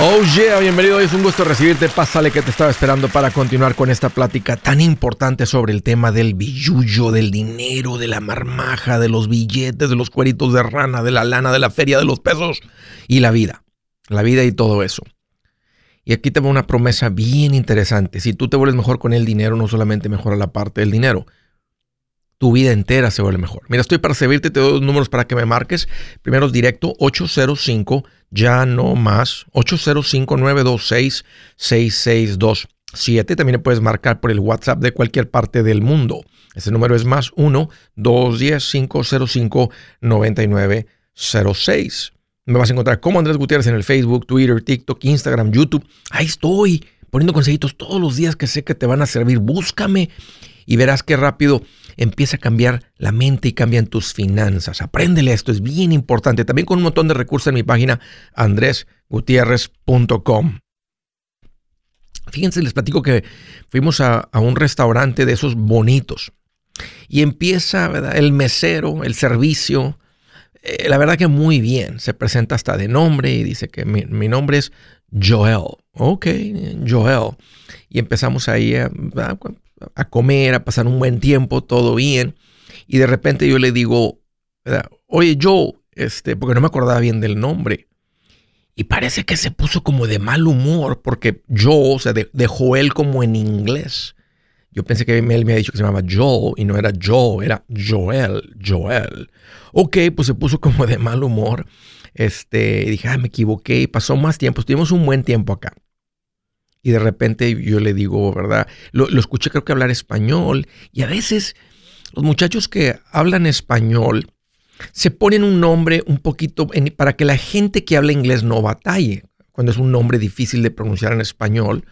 Oh yeah, bienvenido. Es un gusto recibirte. Pásale que te estaba esperando para continuar con esta plática tan importante sobre el tema del billullo, del dinero, de la marmaja, de los billetes, de los cueritos de rana, de la lana, de la feria, de los pesos y la vida. La vida y todo eso. Y aquí te va una promesa bien interesante. Si tú te vuelves mejor con el dinero, no solamente mejora la parte del dinero, tu vida entera se vuelve mejor. Mira, estoy para servirte, te doy dos números para que me marques. Primero es directo 805, ya no más, 805-926-6627. También puedes marcar por el WhatsApp de cualquier parte del mundo. Ese número es más 1-210-505-9906. Me vas a encontrar como Andrés Gutiérrez en el Facebook, Twitter, TikTok, Instagram, YouTube. Ahí estoy poniendo consejitos todos los días que sé que te van a servir. Búscame y verás qué rápido empieza a cambiar la mente y cambian tus finanzas. Apréndele esto, es bien importante. También con un montón de recursos en mi página andresgutierrez.com. Fíjense, les platico que fuimos a, un restaurante de esos bonitos y empieza el mesero, el servicio. Eh, la verdad que muy bien. Se presenta hasta de nombre y dice que mi, mi nombre es Joel. Ok, Joel. Y empezamos ahí a, a comer, a pasar un buen tiempo, todo bien. Y de repente yo le digo, oye, yo, este, porque no me acordaba bien del nombre. Y parece que se puso como de mal humor, porque yo, o sea, de, Joel como en inglés. Yo pensé que él me había dicho que se llamaba Joel y no era Joe, era Joel, Joel. Ok, pues se puso como de mal humor. Este, dije, ah, me equivoqué. Y pasó más tiempo. Estuvimos un buen tiempo acá. Y de repente yo le digo, ¿verdad? Lo, escuché creo que hablar español. Y a veces los muchachos que hablan español se ponen un nombre un poquito para que la gente que habla inglés no batalle. Cuando es un nombre difícil de pronunciar en español,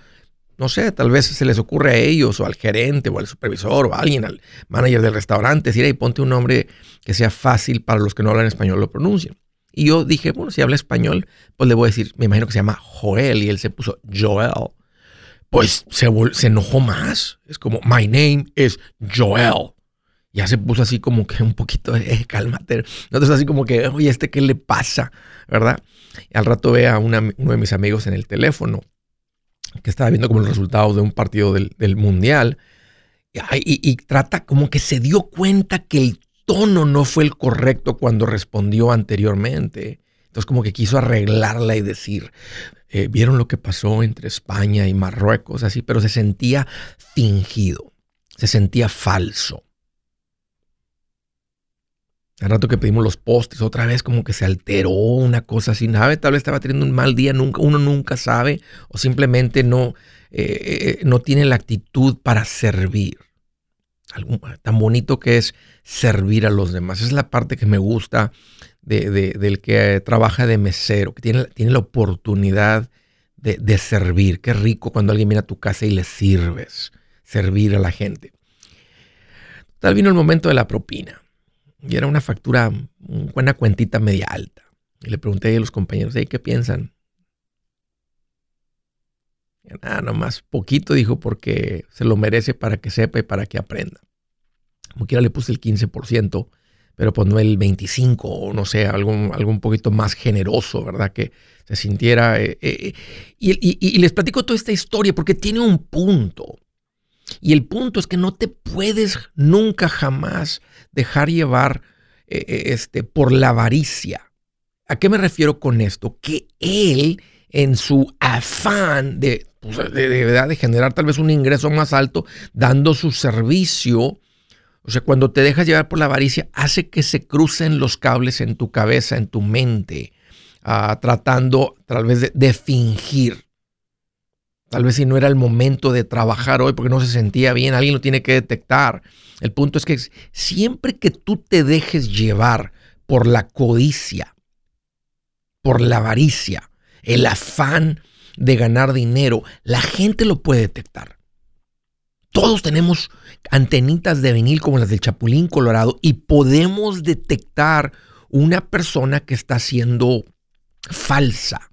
no sé, tal vez se les ocurre a ellos o al gerente o al supervisor o a alguien, al manager del restaurante, decir, ahí ponte un nombre que sea fácil para los que no hablan español lo pronuncien. Y yo dije, bueno, si habla español, pues le voy a decir, me imagino que se llama Joel y él se puso Joel. Pues se, se enojó más. Es como, my name is Joel. Ya se puso así como que un poquito, eh, cálmate. Entonces así como que, oye, ¿este qué le pasa? ¿Verdad? Y al rato ve a uno de mis amigos en el teléfono que estaba viendo como los resultados de un partido del, mundial y, trata como que se dio cuenta que el tono no fue el correcto cuando respondió anteriormente. Entonces como que quiso arreglarla y decir, eh, vieron lo que pasó entre España y Marruecos, así, pero se sentía fingido, se sentía falso. Al rato que pedimos los postres, otra vez como que se alteró una cosa así, nave, tal vez estaba teniendo un mal día, nunca, uno nunca sabe, o simplemente no, eh, eh, no tiene la actitud para servir tan bonito que es servir a los demás. Esa es la parte que me gusta del que trabaja de mesero, que tiene, tiene la oportunidad de, servir. Qué rico cuando alguien viene a tu casa y le sirves, servir a la gente. Tal vino el momento de la propina. Y era una factura, una buena cuentita media alta. Y le pregunté a los compañeros, ¿qué piensan? Nada, nomás poquito, dijo, porque se lo merece para que sepa y para que aprenda. Como quiera le puse el 15%, pero pues no el 25% o no sé, algo un poquito más generoso, ¿verdad? Que se sintiera... Eh, eh, y, les platico toda esta historia porque tiene un punto. Y el punto es que no te puedes nunca jamás dejar llevar eh, este, por la avaricia. ¿A qué me refiero con esto? Que él, en su afán de, pues, de, de, generar tal vez un ingreso más alto, dando su servicio, o sea, cuando te dejas llevar por la avaricia, hace que se crucen los cables en tu cabeza, en tu mente, ah, tratando tal vez de, fingir. Tal vez si no era el momento de trabajar hoy porque no se sentía bien, alguien lo tiene que detectar. El punto es que siempre que tú te dejes llevar por la codicia, por la avaricia, el afán de ganar dinero, la gente lo puede detectar. Todos tenemos antenitas de vinil como las del Chapulín Colorado y podemos detectar una persona que está siendo falsa.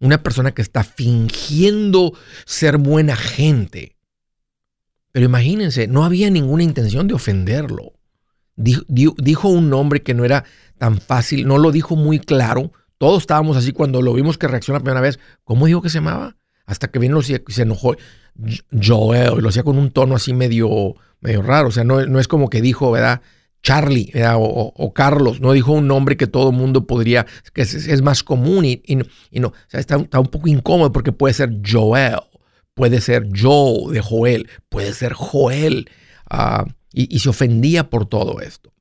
Una persona que está fingiendo ser buena gente. Pero imagínense, no había ninguna intención de ofenderlo. Dijo, un nombre que no era tan fácil, no lo dijo muy claro, Todos estábamos así cuando lo vimos que reaccionó la primera vez. ¿Cómo dijo que se llamaba? Hasta que vino y se enojó. Joel, y lo hacía con un tono así medio, medio raro. O sea, no, no es como que dijo, ¿verdad? Charlie O, Carlos, no dijo un nombre que todo mundo podría, que es, más común y, no, o sea, está, un poco incómodo porque puede ser Joel, puede ser Joe de Joel, puede ser Joel, ah, y, se ofendía por todo esto.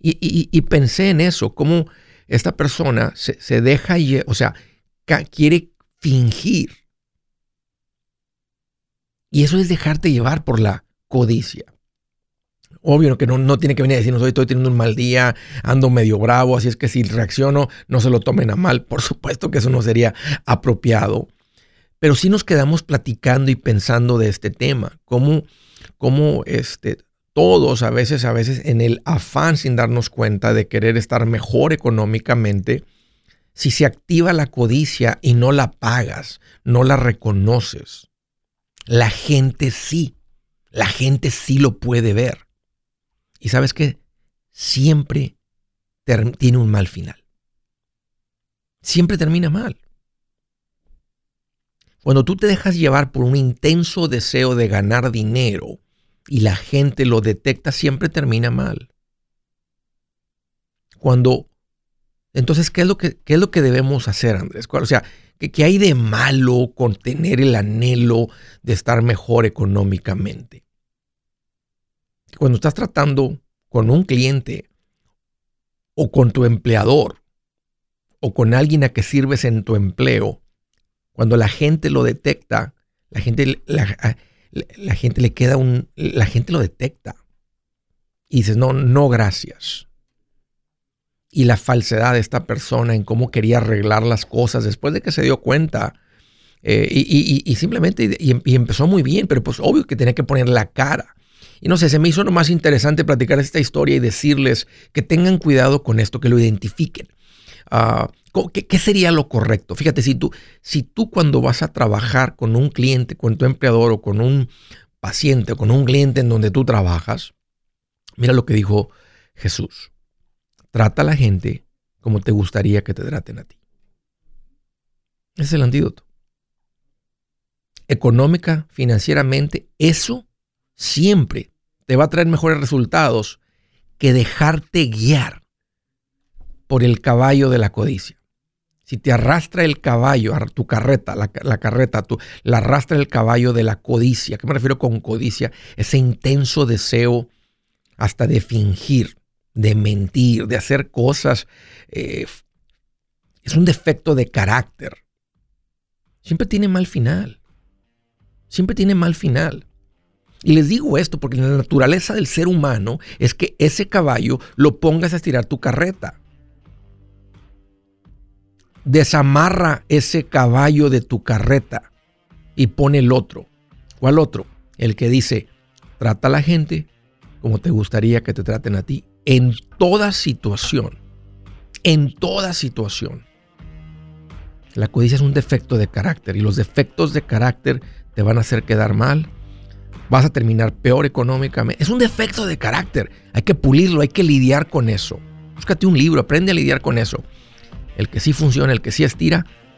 Y, pensé en eso, cómo esta persona se, se deja, o sea, quiere fingir. Y eso es dejarte llevar por la codicia. Obvio que no, tiene que venir a decirnos, hoy estoy teniendo un mal día, ando medio bravo, así es que si reacciono, no se lo tomen a mal. Por supuesto que eso no sería apropiado. Pero sí nos quedamos platicando y pensando de este tema, cómo, cómo este, todos a veces, a veces en el afán sin darnos cuenta de querer estar mejor económicamente, si se activa la codicia y no la pagas, no la reconoces, la gente sí, la gente sí lo puede ver. Y sabes que siempre tiene un mal final. Siempre termina mal. Cuando tú te dejas llevar por un intenso deseo de ganar dinero y la gente lo detecta, siempre termina mal. Cuando, entonces, ¿qué es lo que, es lo que debemos hacer, Andrés? O sea, ¿qué, ¿qué hay de malo con tener el anhelo de estar mejor económicamente? cuando estás tratando con un cliente o con tu empleador o con alguien a que sirves en tu empleo, cuando la gente lo detecta, la gente, la, gente le queda un, la gente lo detecta y dices, no, no, gracias. Y la falsedad de esta persona en cómo quería arreglar las cosas después de que se dio cuenta eh, y, simplemente y, empezó muy bien, pero pues obvio que tenía que poner la cara. Y no sé, se me hizo lo más interesante platicar esta historia y decirles que tengan cuidado con esto, que lo identifiquen. Ah, ¿qué, sería lo correcto? Fíjate, si tú, si tú cuando vas a trabajar con un cliente, con tu empleador o con un paciente o con un cliente en donde tú trabajas, mira lo que dijo Jesús. Trata a la gente como te gustaría que te traten a ti. Es el antídoto. Económica, financieramente, eso siempre te va a traer mejores resultados que dejarte guiar por el caballo de la codicia. Si te arrastra el caballo, tu carreta, la, carreta, tu, la arrastra el caballo de la codicia. ¿Qué me refiero con codicia? Ese intenso deseo hasta de fingir, de mentir, de hacer cosas. Eh, es un defecto de carácter. Siempre tiene mal final. Siempre tiene mal final. Y les digo esto porque la naturaleza del ser humano es que ese caballo lo pongas a estirar tu carreta. Desamarra ese caballo de tu carreta y pone el otro. ¿Cuál otro? El que dice, trata a la gente como te gustaría que te traten a ti. En toda situación. En toda situación. La codicia es un defecto de carácter y los defectos de carácter te van a hacer quedar mal vas a terminar peor económicamente. Es un defecto de carácter. Hay que pulirlo, hay que lidiar con eso. Búscate un libro, aprende a lidiar con eso. El que sí funciona, el que sí estira,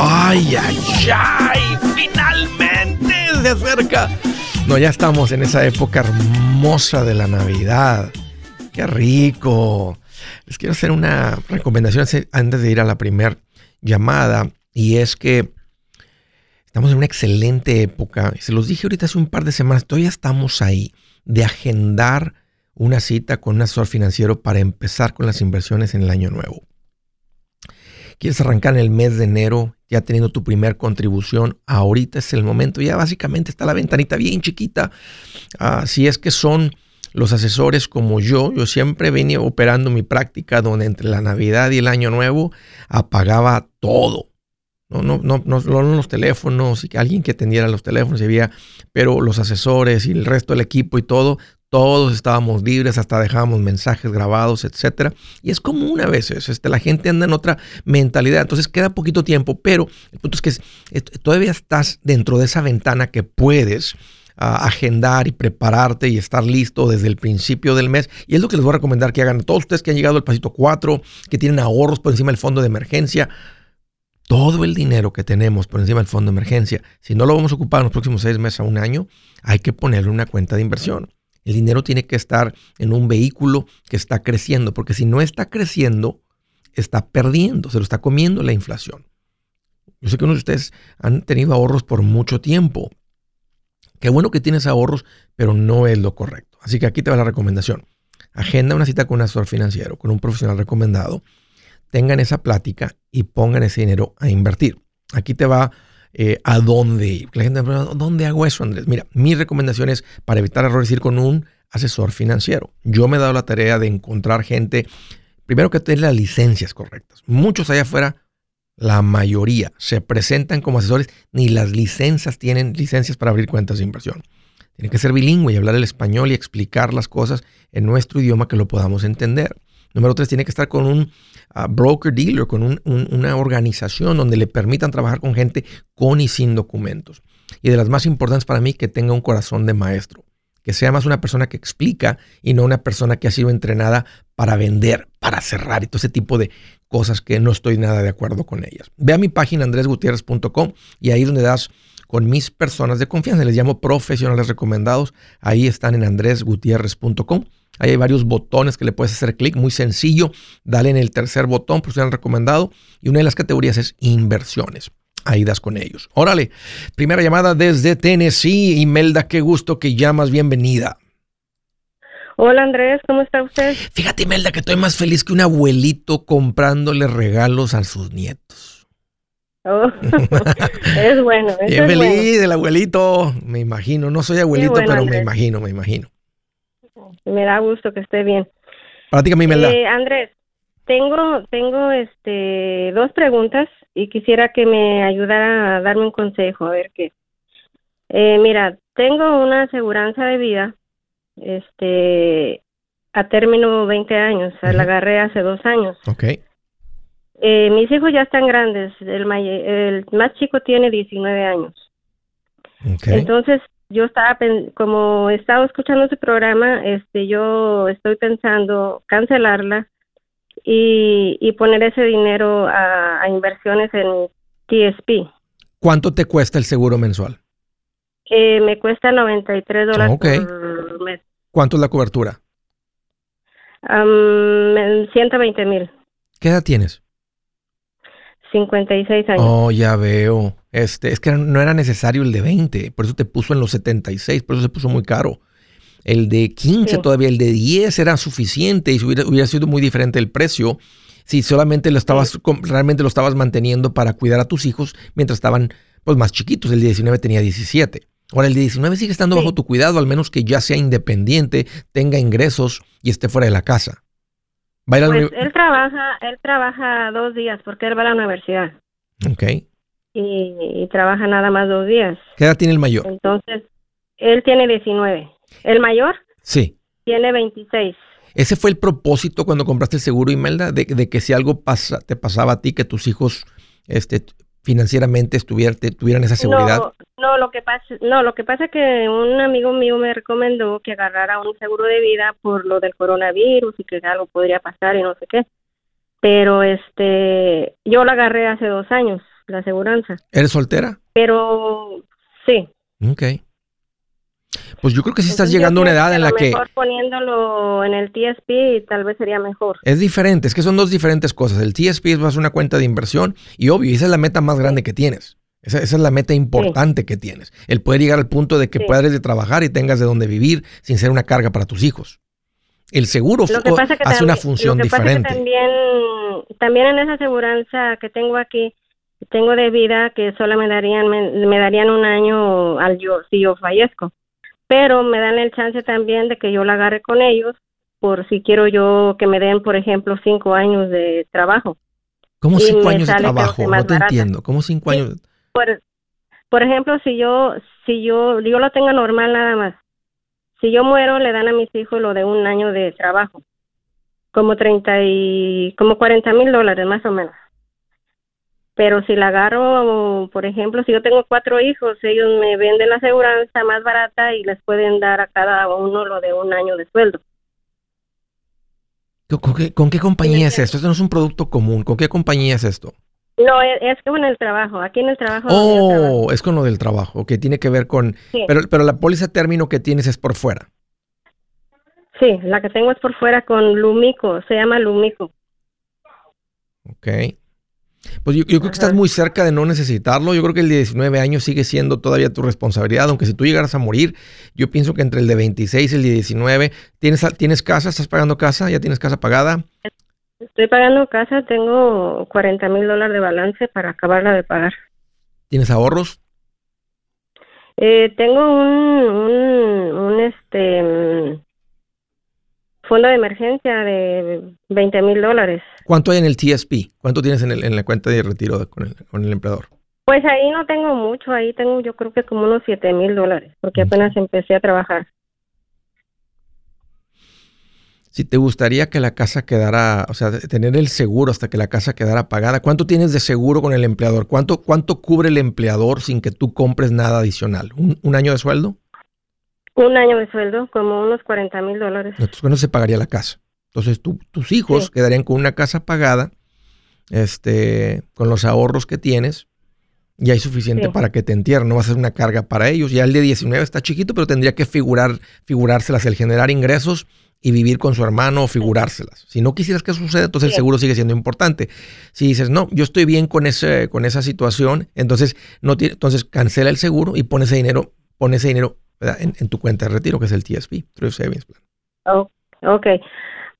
Ay, ay, ay, finalmente se acerca. No, ya estamos en esa época hermosa de la Navidad. Qué rico. Les quiero hacer una recomendación antes de ir a la primera llamada y es que estamos en una excelente época. Se los dije ahorita hace un par de semanas, todavía estamos ahí de agendar una cita con un asesor financiero para empezar con las inversiones en el año nuevo. ¿Quieres arrancar en el mes de enero ya teniendo tu primer contribución? Ahorita es el momento, ya básicamente está la ventanita bien chiquita. Ah, si es que son los asesores como yo, yo siempre venía operando mi práctica donde entre la Navidad y el Año Nuevo apagaba todo. No, no, no, no, los teléfonos alguien que atendiera los teléfonos, había, pero los asesores y el resto del equipo y todo, todos estábamos libres, hasta dejábamos mensajes grabados, etcétera. Y es común a veces, este, la gente anda en otra mentalidad, entonces queda poquito tiempo, pero el punto es que todavía estás dentro de esa ventana que puedes agendar y prepararte y estar listo desde el principio del mes. Y es lo que les voy a recomendar que hagan todos ustedes que han llegado al pasito 4, que tienen ahorros por encima del fondo de emergencia. Todo el dinero que tenemos por encima del fondo de emergencia, si no lo vamos a ocupar en los próximos seis meses a un año, hay que ponerle una cuenta de inversión. El dinero tiene que estar en un vehículo que está creciendo, porque si no está creciendo, está perdiendo, se lo está comiendo la inflación. Yo sé que unos de ustedes han tenido ahorros por mucho tiempo Qué bueno que tienes ahorros, pero no es lo correcto. Así que aquí te va la recomendación. Agenda una cita con un asesor financiero, con un profesional recomendado. Tengan esa plática y pongan ese dinero a invertir. Aquí te va eh, a dónde ir. La gente ¿dónde hago eso, Andrés? Mira, mi recomendación es para evitar errores ir con un asesor financiero. Yo me he dado la tarea de encontrar gente, primero que tenga las licencias correctas. Muchos allá afuera la mayoría se presentan como asesores, ni las licencias tienen licencias para abrir cuentas de inversión. Tiene que ser bilingüe y hablar el español y explicar las cosas en nuestro idioma que lo podamos entender. Número tres, tiene que estar con un broker dealer, con una organización donde le permitan trabajar con gente con y sin documentos. Y de las más importantes para mí, que tenga un corazón de maestro que sea más una persona que explica y no una persona que ha sido entrenada para vender, para cerrar y todo ese tipo de cosas que no estoy nada de acuerdo con ellas. Ve a mi página andresgutierrez.com y ahí donde das con mis personas de confianza, les llamo profesionales recomendados, ahí están en andresgutierrez.com. Ahí hay varios botones que le puedes hacer clic, muy sencillo. Dale en el tercer botón, profesional recomendado, y una de las categorías es inversiones ahí das con ellos. Órale, primera llamada desde Tennessee. Imelda, qué gusto que llamas, bienvenida. Hola Andrés, ¿cómo está usted? Fíjate Imelda que estoy más feliz que un abuelito comprándole regalos a sus nietos. Oh, es bueno. Bien feliz el abuelito, me imagino. No soy abuelito, pero me imagino, me imagino. Me da gusto que esté bien. Platícame, Imelda. Eh, Andrés, tengo, tengo este, dos preguntas y quisiera que me ayudara a darme un consejo, a ver qué. Eh, mira, tengo una aseguranza de vida, este, a término 20 años, la agarré hace dos años. Ok. Eh, mis hijos ya están grandes, el, el más chico tiene 19 años. Okay. Entonces, yo estaba, como estaba escuchando ese programa, este, yo estoy pensando cancelarla y, poner ese dinero a, inversiones en TSP. ¿Cuánto te cuesta el seguro mensual? me cuesta 93 dólares por mes. ¿Cuánto es la cobertura? 120 mil. ¿Qué edad tienes? 56 años. Oh, ya veo. Este, es que no era necesario el de 20, por eso te puso en los 76, por eso se puso muy caro. El de 15 todavía, el de 10 era suficiente y hubiera, hubiera, sido muy diferente el precio si solamente lo estabas, realmente lo estabas manteniendo para cuidar a tus hijos mientras estaban pues, más chiquitos. El 19 tenía 17. Ahora, el 19 sigue estando bajo tu cuidado, al menos que ya sea independiente, tenga ingresos y esté fuera de la casa. Pues él trabaja, él trabaja dos días porque él va a la universidad. Ok. Y, trabaja nada más dos días. ¿Qué edad tiene el mayor? Entonces, él tiene 19. ¿El mayor? Sí. Tiene 26. ¿Ese fue el propósito cuando compraste el seguro, Imelda? De, de que si algo pasa, te pasaba a ti, que tus hijos este, financieramente tuvieran esa seguridad? No, lo que pasa, no, lo que pasa es que un amigo mío me recomendó que agarrara un seguro de vida por lo del coronavirus y que algo podría pasar y no sé qué. Pero este, yo la agarré hace dos años, la aseguranza. ¿Eres soltera? Pero sí. Ok. Pues yo creo que si estás llegando a una edad en la que... Mejor poniéndolo en el TSP tal vez sería mejor. Es diferente, es que son dos diferentes cosas. El TSP es una cuenta de inversión y obvio, esa es la meta más grande que tienes. Esa, es la meta importante que tienes. El poder llegar al punto de que puedas de trabajar y tengas de dónde vivir sin ser una carga para tus hijos. El seguro hace una función diferente. también, también en esa aseguranza que tengo aquí, tengo de vida que solo me darían, me, darían un año al yo, si yo fallezco pero me dan el chance también de que yo la agarre con ellos por si quiero yo que me den, por ejemplo, cinco años de trabajo. ¿Cómo cinco años de trabajo? No te entiendo. ¿Cómo cinco años? Por, por ejemplo, si yo, si yo, yo lo tengo normal nada más. Si yo muero, le dan a mis hijos lo de un año de trabajo. Como treinta y, como cuarenta mil dólares más o menos. Pero si la agarro, por ejemplo, si yo tengo cuatro hijos, ellos me venden la aseguranza más barata y les pueden dar a cada uno lo de un año de sueldo. ¿Con qué, compañía es esto? Esto no es un producto común. ¿Con qué compañía es esto? No, es, con el trabajo. Aquí en el trabajo. Oh, es con lo del trabajo, que tiene que ver con... Pero, pero la póliza término que tienes es por fuera. Sí, la que tengo es por fuera con Lumico. Se llama Lumico. Ok. Pues yo, creo que estás muy cerca de no necesitarlo. Yo creo que el de 19 años sigue siendo todavía tu responsabilidad, aunque si tú llegaras a morir, yo pienso que entre el de 26 y el de 19, ¿tienes, ¿tienes casa? ¿Estás pagando casa? ¿Ya tienes casa pagada? Estoy pagando casa, tengo 40 mil dólares de balance para acabarla de pagar. ¿Tienes ahorros? Eh, tengo un, un, un este fondo de emergencia de 20 mil dólares. ¿Cuánto hay en el TSP? ¿Cuánto tienes en, el, en la cuenta de retiro con el, con el empleador? Pues ahí no tengo mucho, ahí tengo yo creo que como unos 7 mil dólares, porque apenas empecé a trabajar. Si te gustaría que la casa quedara, o sea, tener el seguro hasta que la casa quedara pagada, ¿cuánto tienes de seguro con el empleador? ¿Cuánto, cuánto cubre el empleador sin que tú compres nada adicional? un año de sueldo? Un año de sueldo, como unos 40 mil dólares. Entonces, ¿cuándo se pagaría la casa? Entonces, tus hijos quedarían con una casa pagada, este, con los ahorros que tienes, y hay suficiente para que te entierren, no va a ser una carga para ellos. Ya el de 19 está chiquito, pero tendría que figurar, figurárselas, el generar ingresos y vivir con su hermano o figurárselas. Si no quisieras que suceda, entonces el seguro sigue siendo importante. Si dices, no, yo estoy bien con, ese, con esa situación, entonces, no entonces cancela el seguro y pone ese dinero, pone ese dinero en, tu cuenta de retiro, que es el TSP, True Savings Plan. Oh, ok.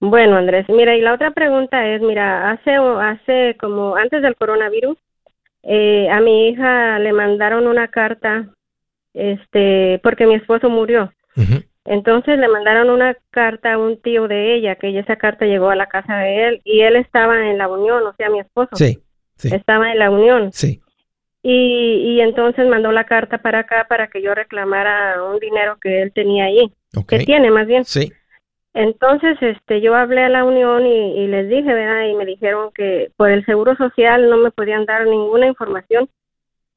Bueno, Andrés, mira, y la otra pregunta es, mira, hace, hace como antes del coronavirus, eh, a mi hija le mandaron una carta, este, porque mi esposo murió. Entonces le mandaron una carta a un tío de ella, que esa carta llegó a la casa de él y él estaba en la unión, o sea, mi esposo. Sí, sí. Estaba en la unión. Sí. Y, y entonces mandó la carta para acá para que yo reclamara un dinero que él tenía ahí, que tiene más bien. Sí. Entonces, este, yo hablé a la unión y, les dije, ¿verdad? Y me dijeron que por el seguro social no me podían dar ninguna información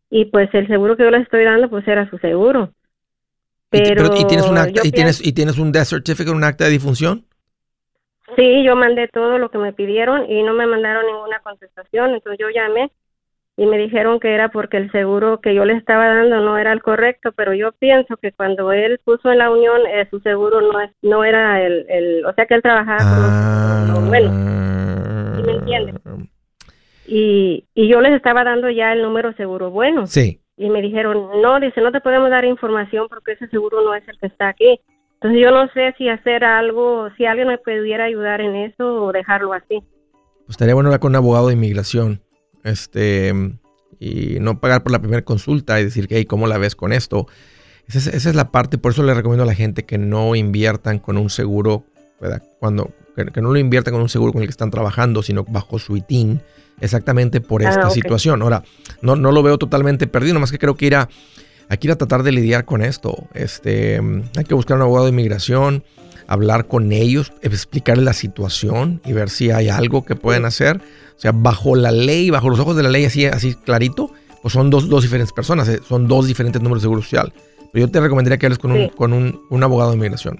y pues el seguro que yo les estoy dando pues era su seguro. Pero, ¿Y, tienes un acta, y tienes y tienes un death certificate, un acta de difunción? Sí, yo mandé todo lo que me pidieron y no me mandaron ninguna contestación, entonces yo llamé y me dijeron que era porque el seguro que yo le estaba dando no era el correcto, pero yo pienso que cuando él puso en la unión eh, su seguro no es, no era el, el, o sea que él trabajaba con lo bueno, ¿sí me entiendes? Y, y yo les estaba dando ya el número seguro bueno. Sí. Y me dijeron, no, dice, no te podemos dar información porque ese seguro no es el que está aquí. Entonces yo no sé si hacer algo, si alguien me pudiera ayudar en eso o dejarlo así. Pues estaría bueno hablar con un abogado de inmigración este, y no pagar por la primera consulta y decir que, hey, ¿cómo la ves con esto? Esa es, la parte, por eso le recomiendo a la gente que no inviertan con un seguro, ¿verdad? Cuando, que, no lo inviertan con un seguro con el que están trabajando, sino bajo su ITIN, exactamente por ah, esta situación. Ahora, no, no lo veo totalmente perdido, más que creo que ir a, aquí ir a tratar de lidiar con esto. Este, hay que buscar un abogado de inmigración, hablar con ellos, explicarles la situación y ver si hay algo que pueden hacer. O sea, bajo la ley, bajo los ojos de la ley, así, así clarito, pues son dos, dos diferentes personas, eh, son dos diferentes números de seguro social. Pero yo te recomendaría que hables con, un, con un, un abogado de inmigración.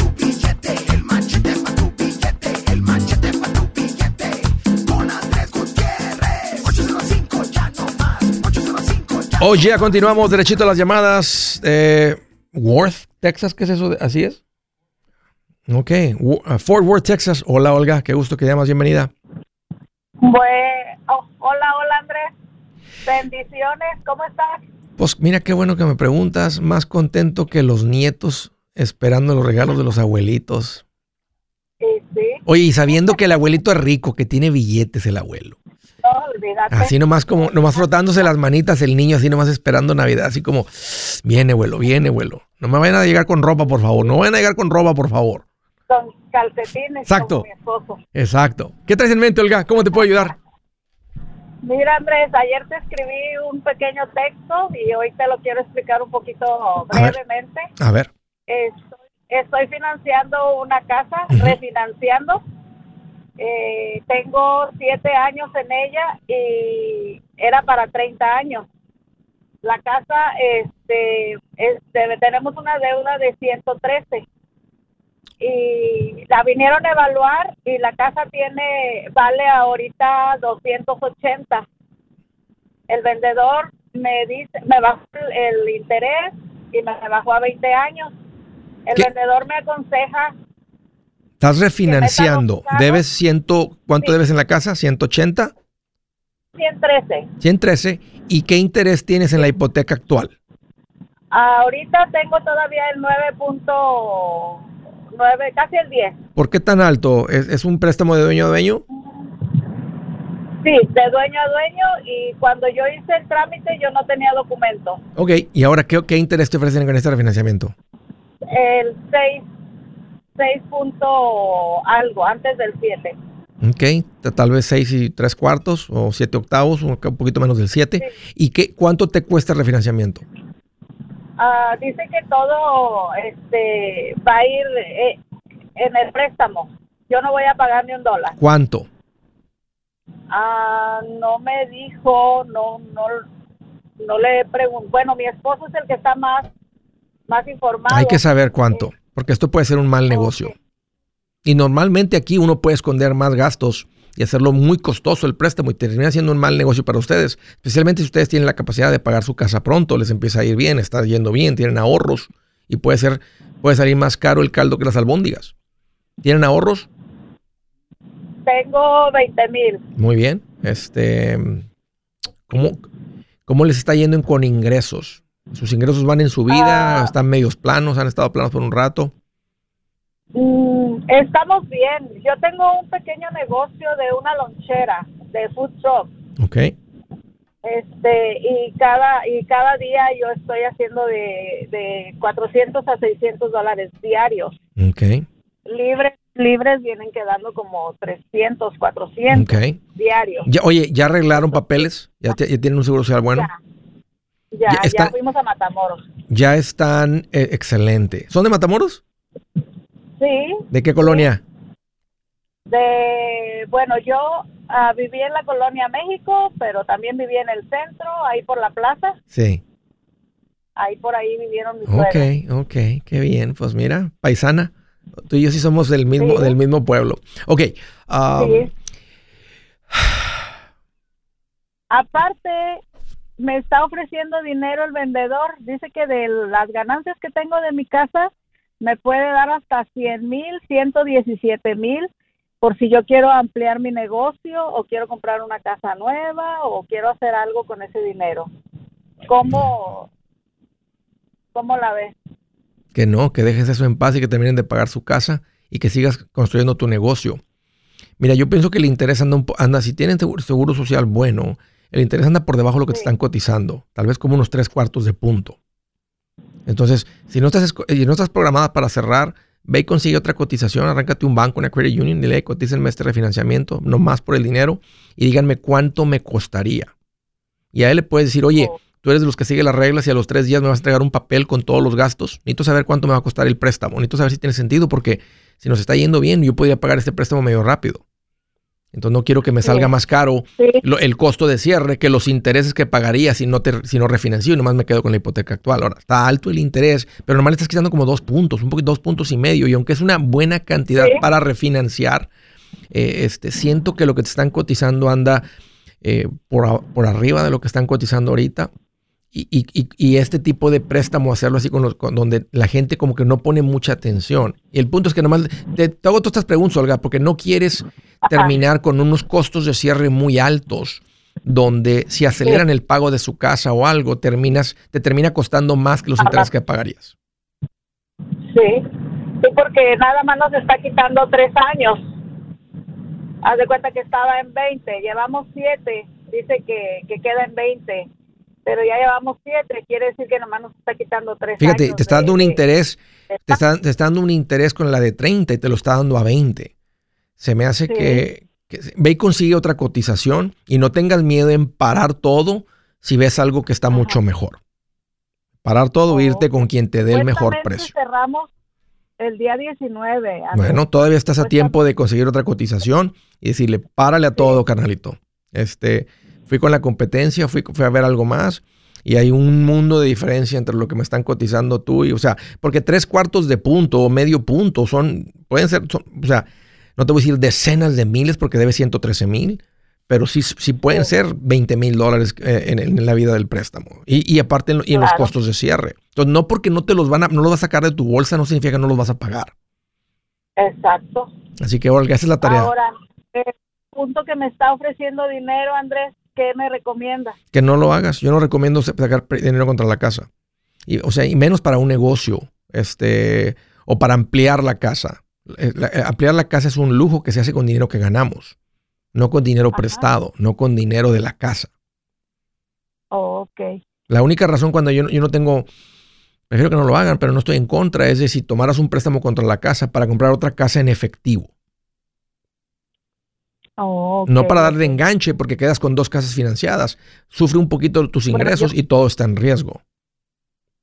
Oye, continuamos derechito a las llamadas. Eh, Worth, Texas, ¿qué es eso? ¿Así es? Ok. Uh, Fort Worth, Texas. Hola, Olga. Qué gusto que llamas. Bienvenida. Bueno, oh, hola, hola, Andrés. Bendiciones. ¿Cómo estás? Pues mira qué bueno que me preguntas. Más contento que los nietos esperando los regalos de los abuelitos. Sí, sí. Oye, y sabiendo que el abuelito es rico, que tiene billetes el abuelo. Así nomás como, nomás frotándose las manitas el niño, así nomás esperando Navidad, así como, viene, abuelo, viene, abuelo. No me vayan a llegar con ropa, por favor. No vayan a llegar con ropa, por favor. Con calcetines Exacto. mi esposo. Exacto. ¿Qué traes en mente, Olga? ¿Cómo te puedo ayudar? Mira, Andrés, ayer te escribí un pequeño texto y hoy te lo quiero explicar un poquito brevemente. A ver. Estoy, financiando una casa, refinanciando eh, tengo siete años en ella y era para 30 años. La casa, este, este, tenemos una deuda de 113 y la vinieron a evaluar y la casa tiene, vale ahorita 280. El vendedor me dice, me bajó el, interés y me bajó a 20 años. El vendedor me aconseja Estás refinanciando. ¿Debes ciento, cuánto debes en la casa? ¿180? 113. 113. ¿Y qué interés tienes en la hipoteca actual? Ahorita tengo todavía el 9.9, casi el 10. ¿Por qué tan alto? ¿Es, un préstamo de dueño a dueño? Sí, de dueño a dueño y cuando yo hice el trámite yo no tenía documento. Ok, ¿y ahora qué, qué interés te ofrecen con este refinanciamiento? El 6 6 punto algo, antes del 7. Ok, tal vez 6 y 3 cuartos o 7 octavos, un poquito menos del 7. ¿Y qué, cuánto te cuesta el refinanciamiento? Uh, dice que todo este, va a ir eh, en el préstamo. Yo no voy a pagar ni un dólar. ¿Cuánto? Uh, no me dijo, no, no, no le pregunto. Bueno, mi esposo es el que está más, más informado. Hay que saber cuánto. Porque esto puede ser un mal negocio. Y normalmente aquí uno puede esconder más gastos y hacerlo muy costoso el préstamo y termina siendo un mal negocio para ustedes, especialmente si ustedes tienen la capacidad de pagar su casa pronto, les empieza a ir bien, está yendo bien, tienen ahorros y puede ser puede salir más caro el caldo que las albóndigas. ¿Tienen ahorros? Tengo 20 mil. Muy bien. Este, ¿cómo, ¿Cómo les está yendo con ingresos? ¿Sus ingresos van en su vida? Ah. ¿Están medios planos? ¿Han estado planos por un rato? Mm, estamos bien. Yo tengo un pequeño negocio de una lonchera de food truck. Ok. Este, y cada, y cada día yo estoy haciendo de, de 400 a 600 dólares diarios. Ok. Libres, libres vienen quedando como 300, 400 diarios. Ya, oye, ¿ya arreglaron papeles? ¿Ya, tienen un seguro social bueno? Ya, ya, fuimos a Matamoros. Ya están eh, excelente. ¿Son de Matamoros? Sí. ¿De qué colonia? De, bueno, yo uh, viví en la colonia México, pero también viví en el centro, ahí por la plaza. Sí. Ahí por ahí vivieron mis Ok, ok, qué bien. Pues mira, paisana. Tú y yo sí somos del mismo, del mismo pueblo. Ok. Um, sí. Aparte, me está ofreciendo dinero el vendedor. Dice que de las ganancias que tengo de mi casa, me puede dar hasta 100 mil, 117 mil, por si yo quiero ampliar mi negocio o quiero comprar una casa nueva o quiero hacer algo con ese dinero. ¿Cómo, cómo la ves? Que no, que dejes eso en paz y que terminen de pagar su casa y que sigas construyendo tu negocio. Mira, yo pienso que el interés anda, un anda si tienen seguro, social bueno, el interés anda por debajo de lo que te están cotizando, tal vez como unos tres cuartos de punto. Entonces, si no estás, si no estás programada para cerrar, ve y consigue otra cotización, arráncate un banco, una credit union, y le cotiza el mes de refinanciamiento, no más por el dinero, y díganme cuánto me costaría. Y a él le puedes decir, oye, oh. tú eres de los que sigue las reglas y a los tres días me vas a entregar un papel con todos los gastos. Necesito saber cuánto me va a costar el préstamo. Necesito saber si tiene sentido, porque si nos está yendo bien, yo podría pagar este préstamo medio rápido. Entonces no quiero que me salga más caro el costo de cierre que los intereses que pagaría si no, te, si no refinancio y nomás me quedo con la hipoteca actual. Ahora, está alto el interés, pero normal estás quitando como dos puntos, un poquito dos puntos y medio. Y aunque es una buena cantidad para refinanciar, eh, este, siento que lo que te están cotizando anda eh, por, por arriba de lo que están cotizando ahorita. Y, y, y, este tipo de préstamo, hacerlo así con, los, donde la gente como que no pone mucha atención. Y el punto es que nomás te, te hago todas estas preguntas, Olga, porque no quieres terminar con unos costos de cierre muy altos, donde si aceleran el pago de su casa o algo, terminas, te termina costando más que los intereses que pagarías. Sí, sí, porque nada más nos está quitando tres años. Haz de cuenta que estaba en 20, llevamos siete, dice que, que queda en 20 pero ya llevamos siete, quiere decir que nomás nos está quitando tres Fíjate, te está dando un interés, te está, te está, dando un interés con la de 30 y te lo está dando a 20. Se me hace que, ve y consigue otra cotización y no tengas miedo en parar todo si ves algo que está mucho mejor. Parar todo e irte con quien te dé el mejor precio. cerramos el día 19. Bueno, todavía estás a tiempo de conseguir otra cotización y decirle, párale a todo, carnalito. Este, Fui con la competencia, fui, fui a ver algo más y hay un mundo de diferencia entre lo que me están cotizando tú y, o sea, porque tres cuartos de punto o medio punto son, pueden ser, o sea, no te voy a decir decenas de miles porque debe 113 mil, pero sí, sí pueden ser 20 mil dólares eh, en, la vida del préstamo. Y, aparte en, y en los costos de cierre. Entonces, no porque no te los van a, no los vas a sacar de tu bolsa, no significa que no los vas a pagar. Exacto. Así que, Olga, esa es la tarea. Ahora, el punto que me está ofreciendo dinero, Andrés, ¿qué me recomienda? Que no lo hagas. Yo no recomiendo sacar dinero contra la casa. Y, o sea, y menos para un negocio, este, o para ampliar la casa. Eh, eh, ampliar la casa es un lujo que se hace con dinero que ganamos, no con dinero prestado, no con dinero de la casa. Oh, ok. La única razón cuando yo, yo no tengo, prefiero que no lo hagan, pero no estoy en contra, es de si tomaras un préstamo contra la casa para comprar otra casa en efectivo. No para darle enganche porque quedas con dos casas financiadas. Sufre un poquito tus ingresos y todo está en riesgo.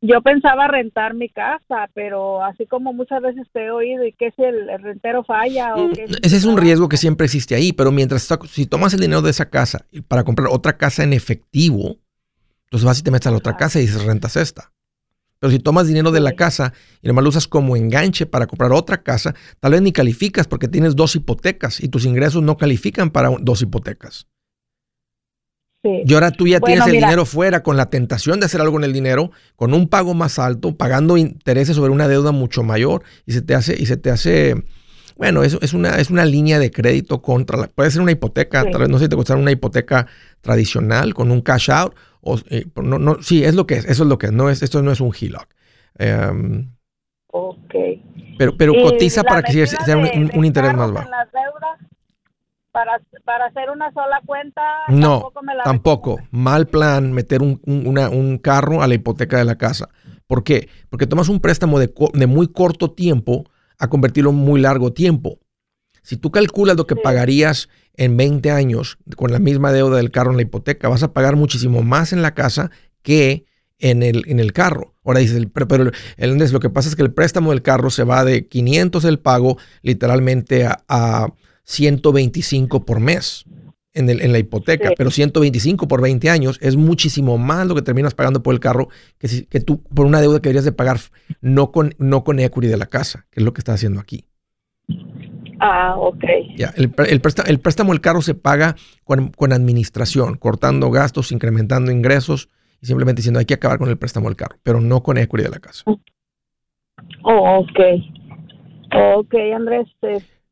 Yo pensaba rentar mi casa, pero así como muchas veces te he oído, ¿y qué si el, rentero falla? O mm, Ese es un riesgo que siempre existe ahí, pero mientras si tomas el dinero de esa casa para comprar otra casa en efectivo, entonces vas y te metes a la otra casa y dices rentas esta. Pero si tomas dinero de la casa y nomás lo usas como enganche para comprar otra casa, tal vez ni calificas porque tienes dos hipotecas y tus ingresos no califican para dos hipotecas. Sí. Y ahora tú ya tienes el dinero fuera con la tentación de hacer algo en el dinero, con un pago más alto, pagando intereses sobre una deuda mucho mayor y se te hace, y se te hace Bueno, es, es, una, es una línea de crédito contra la, puede ser una hipoteca, tal vez no sé si te costará una hipoteca tradicional con un cash out, o, eh, no, no, sí, es lo que es, eso es lo que es, no es, esto no es un HELOC. Um, ok. Pero, pero cotiza para que sea un, interés más bajo. Las deudas, para, para hacer una sola cuenta, no, tampoco, me la tampoco. Mal plan meter un, un carro a la hipoteca de la casa. ¿Por qué? Porque tomas un préstamo de, de muy corto tiempo a convertirlo en muy largo tiempo. Si tú calculas lo que pagarías en 20 años con la misma deuda del carro en la hipoteca, vas a pagar muchísimo más en la casa que en el, en el carro. Ahora dices, pero, el, lo que pasa es que el préstamo del carro se va de 500 el pago literalmente a, a 125 por mes en, el, en la hipoteca, pero 125 por 20 años es muchísimo más lo que terminas pagando por el carro que, si, que tú por una deuda que deberías de pagar no con, no con equity de la casa, que es lo que estás haciendo aquí. Ah, ok. Ya, el, el, préstamo, el préstamo del carro se paga con, con, administración, cortando gastos, incrementando ingresos y simplemente diciendo hay que acabar con el préstamo del carro, pero no con equity de la casa. Oh, ok. Ok, Andrés,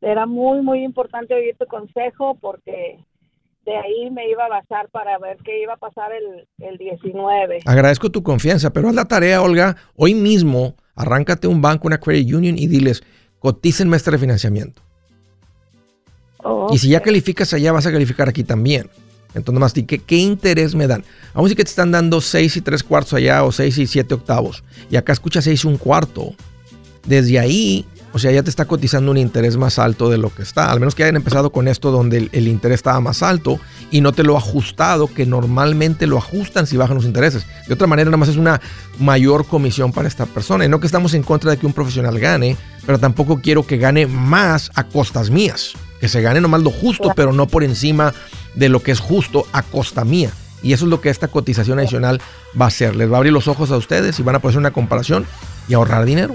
era muy, muy importante oír tu consejo porque de ahí me iba a basar para ver qué iba a pasar el, el 19. Agradezco tu confianza, pero haz la tarea, Olga. Hoy mismo, arráncate un banco, una credit union y diles, cotícenme este refinanciamiento. Y si ya calificas allá, vas a calificar aquí también. Entonces, más, ¿qué, ¿qué interés me dan? Vamos a decir que te están dando 6 y 3 cuartos allá o 6 y 7 octavos. Y acá escuchas 6 y un cuarto. Desde ahí o sea, ya te está cotizando un interés más alto de lo que está. Al menos que hayan empezado con esto donde el, interés estaba más alto y no te lo ha ajustado, que normalmente lo ajustan si bajan los intereses. De otra manera, nada más es una mayor comisión para esta persona. Y no que estamos en contra de que un profesional gane, pero tampoco quiero que gane más a costas mías. Que se gane nomás lo justo, pero no por encima de lo que es justo a costa mía. Y eso es lo que esta cotización adicional va a hacer. Les va a abrir los ojos a ustedes y van a poder hacer una comparación y ahorrar dinero.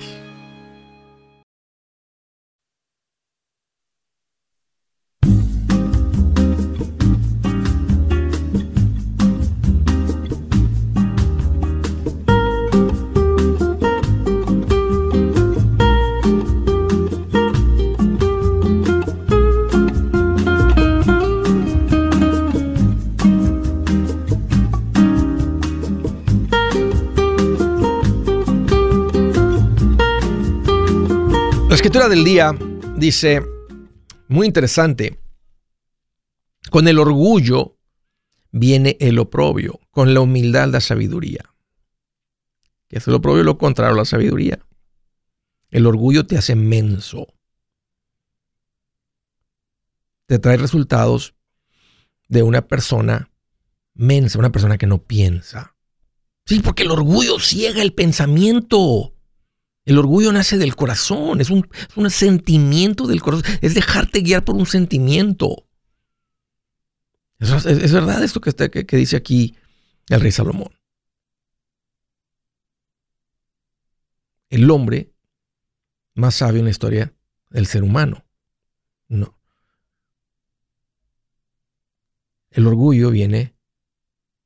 Escritura del día dice, muy interesante, con el orgullo viene el oprobio, con la humildad la sabiduría. ¿Qué es el oprobio? Lo contrario a la sabiduría. El orgullo te hace menso. Te trae resultados de una persona mensa, una persona que no piensa. Sí, porque el orgullo ciega el pensamiento. El orgullo nace del corazón, es un, sentimiento del corazón, es dejarte guiar por un sentimiento. Es, verdad esto que, que, dice aquí el rey Salomón. El hombre más sabio en la historia del ser humano. No. El orgullo viene,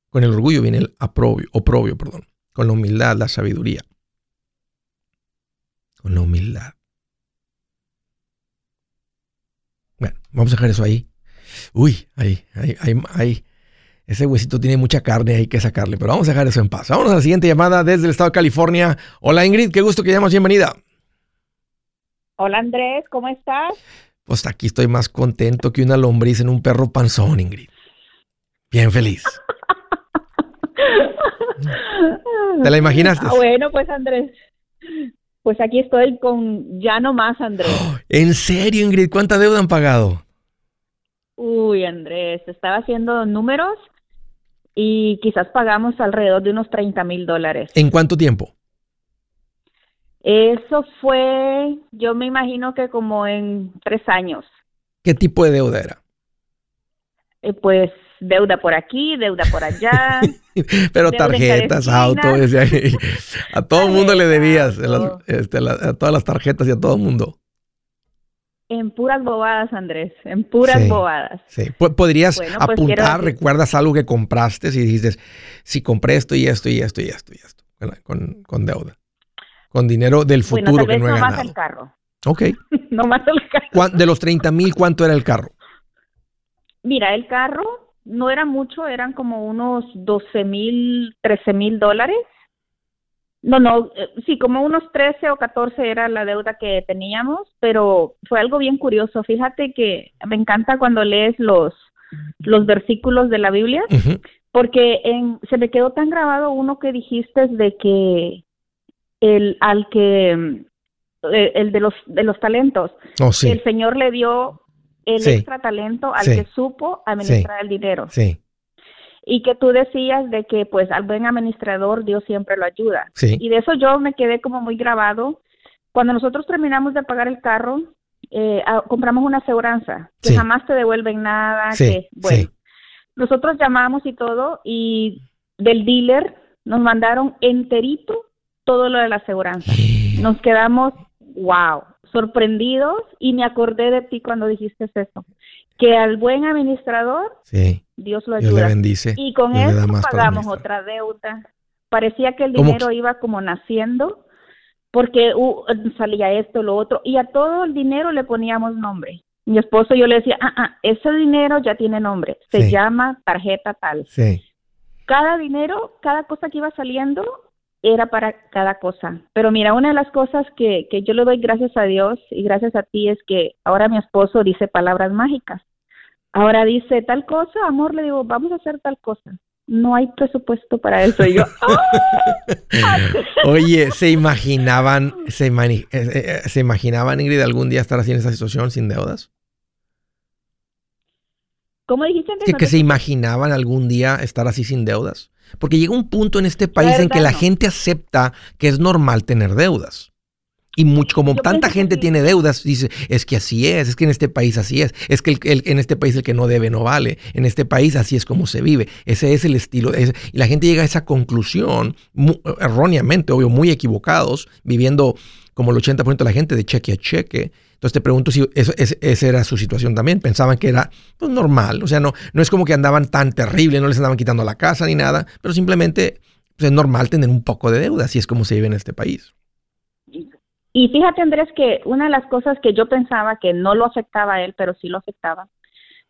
con el orgullo viene el aprobio, oprobio, perdón, con la humildad, la sabiduría con la humildad. Bueno, vamos a dejar eso ahí. Uy, ahí, ahí, ahí, ahí. Ese huesito tiene mucha carne, hay que sacarle, pero vamos a dejar eso en paz. Vamos a la siguiente llamada desde el estado de California. Hola Ingrid, qué gusto que llamas, bienvenida. Hola Andrés, ¿cómo estás? Pues aquí estoy más contento que una lombriz en un perro panzón, Ingrid. Bien feliz. ¿Te la imaginaste? Ah, bueno, pues Andrés, pues aquí estoy con ya no más, Andrés. ¿En serio, Ingrid? ¿Cuánta deuda han pagado? Uy, Andrés, estaba haciendo números y quizás pagamos alrededor de unos 30 mil dólares. ¿En cuánto tiempo? Eso fue, yo me imagino que como en tres años. ¿Qué tipo de deuda era? Eh, pues deuda por aquí, deuda por allá. Pero tarjetas, autos, a todo el mundo le debías, este, a todas las tarjetas y a todo el mundo. En puras bobadas, Andrés, en puras bobadas. Sí, podrías pues apuntar, recuerdas algo que compraste y dijiste, si compré esto y esto y esto y esto y esto, con, con deuda. Con dinero del futuro que no he no ganado. el carro. Ok. no más el carro. De los 30 mil, ¿cuánto era el carro? Mira, el carro no era mucho, eran como unos 12 mil, 13 mil dólares. No, no, eh, sí, como unos 13 o 14 era la deuda que teníamos, pero fue algo bien curioso. Fíjate que me encanta cuando lees los, los versículos de la Biblia, porque en, se me quedó tan grabado uno que dijiste de que el al que eh, el de los de los talentos. Oh, el Señor le dio el extra talento al que supo administrar el dinero. Sí. Y que tú decías de que pues al buen administrador Dios siempre lo ayuda. Y de eso yo me quedé como muy grabado. Cuando nosotros terminamos de pagar el carro, eh, compramos una aseguranza que jamás te devuelven nada, que bueno. Nosotros llamamos y todo y del dealer nos mandaron enterito todo lo de la aseguranza. Nos quedamos, wow, sorprendidos y me acordé de ti cuando dijiste eso. Que al buen administrador, Dios lo ayuda. Dios le bendice. Y con eso pagamos otra deuda. Parecía que el dinero iba como naciendo porque uh, salía esto, lo otro, y a todo el dinero le poníamos nombre. Mi esposo yo le decía, ah, ah, ese dinero ya tiene nombre, se llama tarjeta tal. Sí. Cada dinero, cada cosa que iba saliendo, era para cada cosa. Pero mira, una de las cosas que, que yo le doy gracias a Dios y gracias a ti es que ahora mi esposo dice palabras mágicas. Ahora dice tal cosa, amor, le digo, vamos a hacer tal cosa. No hay presupuesto para eso. Y yo, ¡Ah! Oye, ¿se imaginaban, se, eh, eh, se imaginaban, Ingrid, algún día estar así en esa situación sin deudas? ¿Cómo dijiste? Que, que se imaginaban algún día estar así sin deudas. Porque llega un punto en este país en que la gente acepta que es normal tener deudas. Y mucho, como tanta gente tiene deudas, dice, es que así es, es que en este país así es, es que el, en este país el que no debe no vale, en este país así es como se vive, ese es el estilo. y la gente llega a esa conclusión, erróneamente, obvio, muy equivocados, viviendo como el 80% de la gente de cheque a cheque, entonces te pregunto si eso, esa era su situación también. Pensaban que era pues, normal. O sea, no, no es como que andaban tan terrible, no les andaban quitando la casa ni nada, pero simplemente pues, es normal tener un poco de deuda, así es como se vive en este país. Y fíjate, Andrés, que una de las cosas que yo pensaba que no lo afectaba a él, pero sí lo afectaba,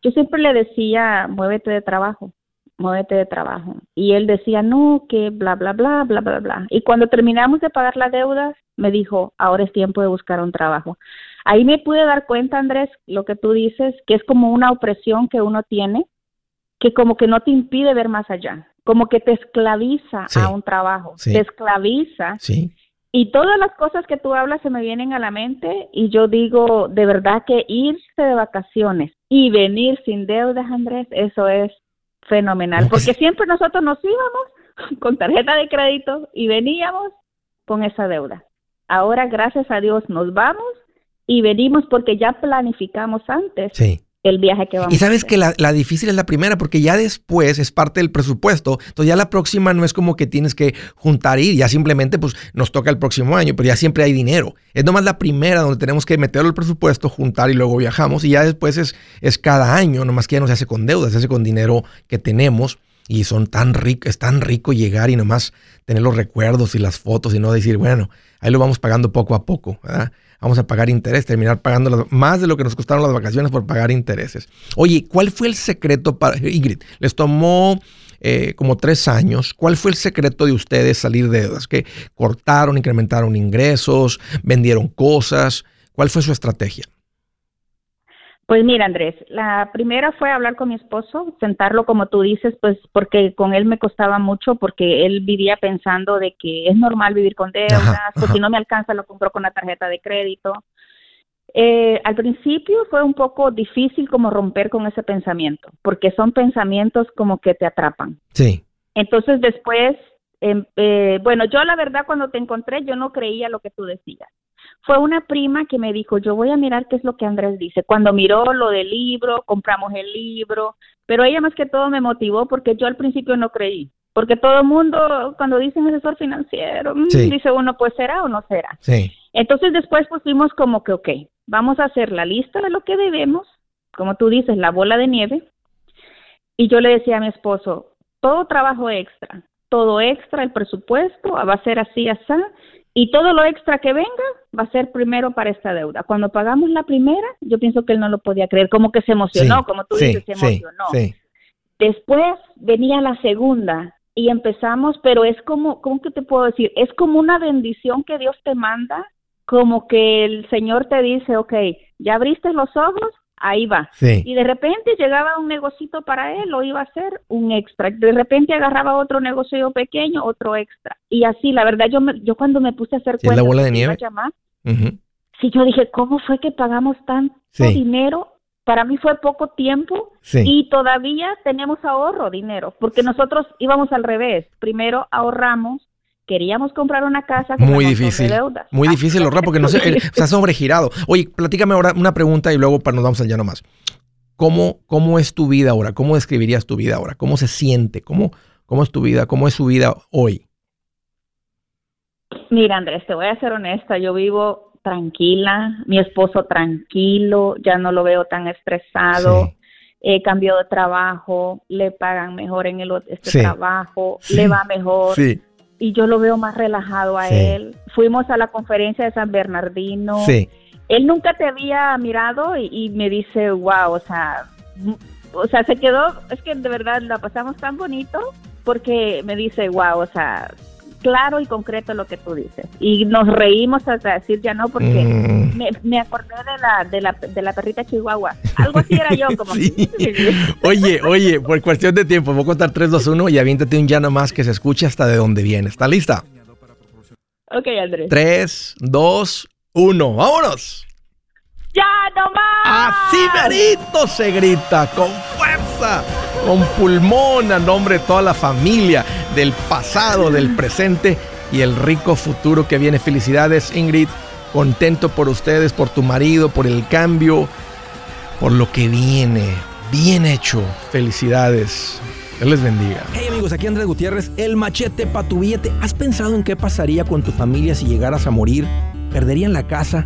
yo siempre le decía, muévete de trabajo, muévete de trabajo. Y él decía, no, que bla, bla, bla, bla, bla, bla. Y cuando terminamos de pagar las deudas, me dijo, ahora es tiempo de buscar un trabajo. Ahí me pude dar cuenta, Andrés, lo que tú dices, que es como una opresión que uno tiene, que como que no te impide ver más allá, como que te esclaviza a un trabajo, te esclaviza. Sí. Y todas las cosas que tú hablas se me vienen a la mente y yo digo, de verdad que irse de vacaciones y venir sin deudas, Andrés, eso es fenomenal, porque siempre nosotros nos íbamos con tarjeta de crédito y veníamos con esa deuda. Ahora, gracias a Dios, nos vamos y venimos porque ya planificamos antes el viaje que vamos Y sabes a que la, la, difícil es la primera porque ya después es parte del presupuesto, entonces ya la próxima no es como que tienes que juntar ir, ya simplemente pues nos toca el próximo año, pero ya siempre hay dinero. Es nomás la primera donde tenemos que meterlo el presupuesto, juntar y luego viajamos y ya después es, es cada año, nomás que ya no se hace con deudas, se hace con dinero que tenemos y son tan ricos, es tan rico llegar y nomás tener los recuerdos y las fotos y no decir, bueno, ahí lo vamos pagando poco a poco, ¿verdad? vamos a pagar interés, terminar pagando más de lo que nos costaron las vacaciones por pagar intereses. Oye, ¿cuál fue el secreto para Ingrid? Les tomó eh, como tres años. ¿Cuál fue el secreto de ustedes salir de deudas? ¿Que cortaron, incrementaron ingresos, vendieron cosas? ¿Cuál fue su estrategia? Pues mira, Andrés, la primera fue hablar con mi esposo, sentarlo como tú dices, pues porque con él me costaba mucho, porque él vivía pensando de que es normal vivir con deudas, pues si no me alcanza lo compro con la tarjeta de crédito. Eh, al principio fue un poco difícil como romper con ese pensamiento, porque son pensamientos como que te atrapan. Sí. Entonces después, em, eh, bueno, yo la verdad cuando te encontré yo no creía lo que tú decías fue una prima que me dijo, yo voy a mirar qué es lo que Andrés dice. Cuando miró lo del libro, compramos el libro, pero ella más que todo me motivó porque yo al principio no creí. Porque todo el mundo, cuando dicen asesor financiero, mm, dice uno, pues será o no será. Sí. Entonces después pusimos como que, ok, vamos a hacer la lista de lo que debemos, como tú dices, la bola de nieve. Y yo le decía a mi esposo, todo trabajo extra, todo extra, el presupuesto va a ser así, así, y todo lo extra que venga va a ser primero para esta deuda. Cuando pagamos la primera, yo pienso que él no lo podía creer, como que se emocionó, como tú dices, se emocionó. Después venía la segunda y empezamos, pero es como, ¿cómo que te puedo decir? Es como una bendición que Dios te manda, como que el Señor te dice, ok, ya abriste los ojos, ahí va. Y de repente llegaba un negocito para él, lo iba a hacer un extra. De repente agarraba otro negocio pequeño, otro extra. Y así, la verdad, yo yo cuando me puse a hacer cuentas, la bola de nieve? Llamar, Sí, yo dije, ¿cómo fue que pagamos tanto dinero? Para mí fue poco tiempo y todavía tenemos ahorro, dinero, porque nosotros íbamos al revés. Primero ahorramos queríamos comprar una casa con muy difícil muy difícil ahorrar porque no se, se ha sobregirado. Oye platícame ahora una pregunta y luego para nos vamos allá nomás. Cómo cómo es tu vida ahora cómo describirías tu vida ahora cómo se siente cómo cómo es tu vida cómo es su vida hoy mira Andrés te voy a ser honesta. Yo vivo tranquila mi esposo tranquilo ya no lo veo tan estresado. He cambiado de trabajo, le pagan mejor en el este trabajo, le va mejor. Y yo lo veo más relajado a él. Fuimos a la conferencia de San Bernardino. Sí. Él nunca te había mirado y, me dice, wow, o sea, o sea, se quedó, es que de verdad la pasamos tan bonito porque me dice, wow, o sea, claro y concreto lo que tú dices. Y nos reímos hasta decir ya no, porque mm. me, acordé de la, de, la, de la perrita chihuahua. Algo así era yo, como... oye, oye, por cuestión de tiempo, voy a contar 3, 2, 1 y aviéntate un ya más que se escuche hasta de dónde viene. ¿Está lista? Ok, Andrés. 3, 2, 1, ¡vámonos! ¡Ya no más! Así se grita, con fuerza, con pulmón, a nombre de toda la familia, del pasado, del presente y el rico futuro que viene. Felicidades, Ingrid. Contento por ustedes, por tu marido, por el cambio, por lo que viene. Bien hecho. Felicidades. Dios les bendiga. Hey amigos, aquí Andrés Gutiérrez, el machete para tu billete. ¿Has pensado en qué pasaría con tu familia si llegaras a morir? ¿Perderían la casa?